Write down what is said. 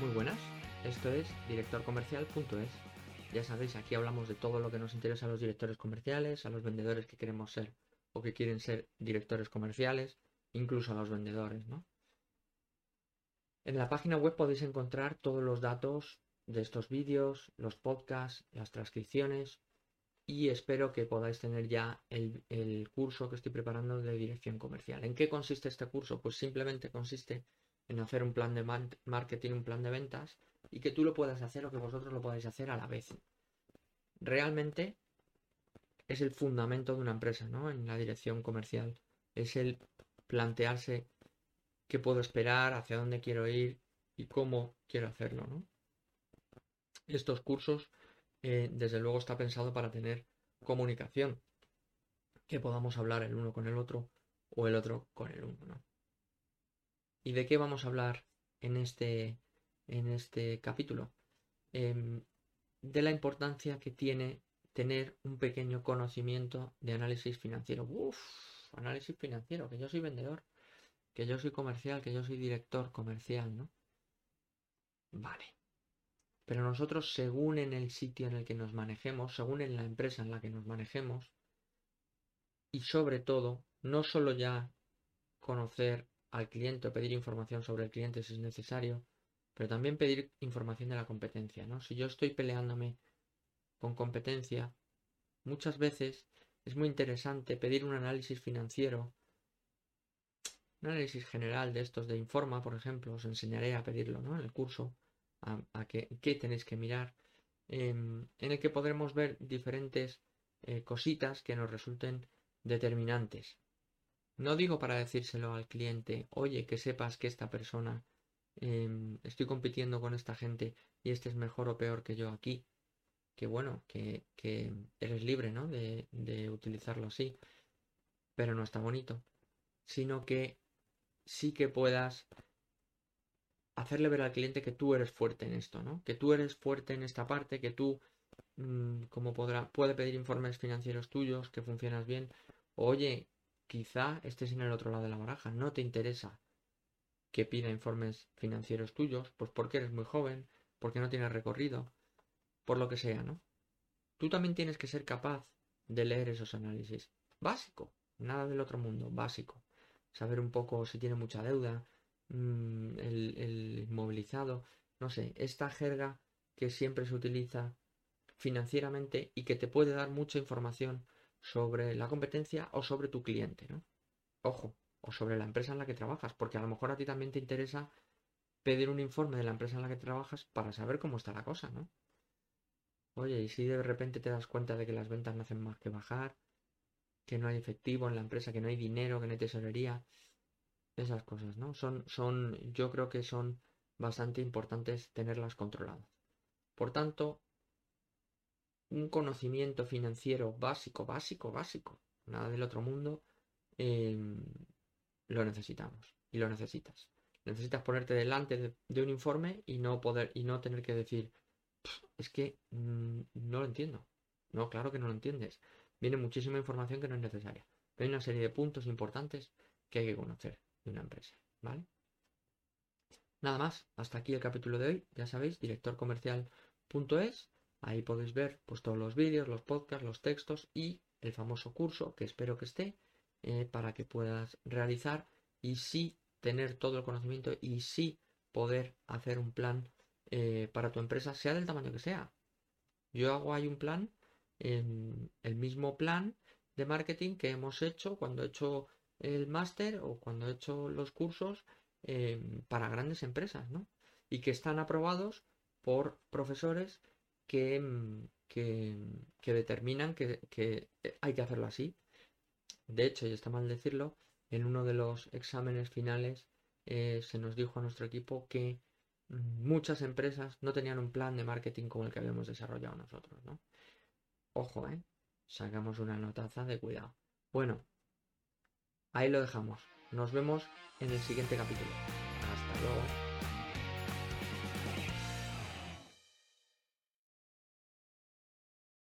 Muy buenas, esto es directorcomercial.es. Ya sabéis, aquí hablamos de todo lo que nos interesa a los directores comerciales, a los vendedores que queremos ser o que quieren ser directores comerciales, incluso a los vendedores, ¿no? En la página web podéis encontrar todos los datos de estos vídeos, los podcasts, las transcripciones y espero que podáis tener ya el, el, curso que estoy preparando de dirección comercial. ¿En qué consiste este curso? Pues simplemente consiste en hacer un plan de marketing, un plan de ventas y que tú lo puedas hacer o que vosotros lo podáis hacer a la vez. Realmente es el fundamento de una empresa, ¿no? En la dirección comercial. Es el plantearse qué puedo esperar, hacia dónde quiero ir y cómo quiero hacerlo, ¿no? Estos cursos, eh, desde luego, está pensado para tener comunicación, que podamos hablar el uno con el otro o el otro con el uno, ¿no? ¿Y de qué vamos a hablar en este, en este capítulo? Em, de la importancia que tiene tener un pequeño conocimiento de análisis financiero. Uf, análisis financiero, que yo soy vendedor, que yo soy comercial, que yo soy director comercial, ¿no? Vale. Pero nosotros, según en el sitio en el que nos manejemos, según en la empresa en la que nos manejemos, y sobre todo, no solo ya conocer al cliente o pedir información sobre el cliente si es necesario, pero también pedir información de la competencia, ¿no? Si yo estoy peleándome con competencia, muchas veces es muy interesante pedir un análisis financiero, un análisis general de estos de Informa, por ejemplo, os enseñaré a pedirlo, ¿no? En el curso, a, qué, tenéis que mirar, em, en el que podremos ver diferentes eh, cositas que nos resulten determinantes no digo para decírselo al cliente, oye, que sepas que esta persona, em, estoy compitiendo con esta gente y este es mejor o peor que yo aquí. Que bueno, que, eres libre, ¿no? De, utilizarlo así. Pero no está bonito. Sino que sí que puedas hacerle ver al cliente que tú eres fuerte en esto, ¿no? Que tú eres fuerte en esta parte, que tú, mm, como podrá, puede pedir informes financieros tuyos, que funcionas bien. Oye, quizá estés en el otro lado de la baraja, no te interesa que pida informes financieros tuyos, pues porque eres muy joven, porque no tienes recorrido, por lo que sea, ¿no? Tú también tienes que ser capaz de leer esos análisis. Básico, nada del otro mundo, básico. Saber un poco si tiene mucha deuda, mm, el, el inmovilizado, no sé, esta jerga que siempre se utiliza financieramente y que te puede dar mucha información sobre la competencia o sobre tu cliente, ¿no? Ojo, o sobre la empresa en la que trabajas, porque a lo mejor a ti también te interesa pedir un informe de la empresa en la que trabajas para saber cómo está la cosa, ¿no? Oye, y si de repente te das cuenta de que las ventas no hacen más que bajar, que no hay efectivo en la empresa, que no hay dinero, que no hay tesorería, esas cosas, ¿no? Son, son, yo creo que son bastante importantes tenerlas controladas. Por tanto, un conocimiento financiero básico, básico, básico, nada del otro mundo, em, lo necesitamos y lo necesitas. Necesitas ponerte delante de, un informe y no poder y no tener que decir es que mm, no lo entiendo. No, claro que no lo entiendes. Viene muchísima información que no es necesaria. hay una serie de puntos importantes que hay que conocer de una empresa, ¿vale? Nada más, hasta aquí el capítulo de hoy. Ya sabéis, directorcomercial.es Ahí podéis ver pues, todos los vídeos, los podcasts, los textos y el famoso curso que espero que esté eh, para que puedas realizar y sí tener todo el conocimiento y sí poder hacer un plan eh, para tu empresa, sea del tamaño que sea. Yo hago ahí un plan, el mismo plan de marketing que hemos hecho cuando he hecho el máster o cuando he hecho los cursos em, para grandes empresas, ¿no? Y que están aprobados por profesores Mm, que, que, determinan que, que, hay que hacerlo así. De hecho, y está mal decirlo, en uno de los exámenes finales eh, se nos dijo a nuestro equipo que mm, muchas empresas no tenían un plan de marketing como el que habíamos desarrollado nosotros, ¿no? Ojo, ¿eh? Sacamos una notaza de cuidado. Bueno, ahí lo dejamos. Nos vemos en el siguiente capítulo. Hasta luego.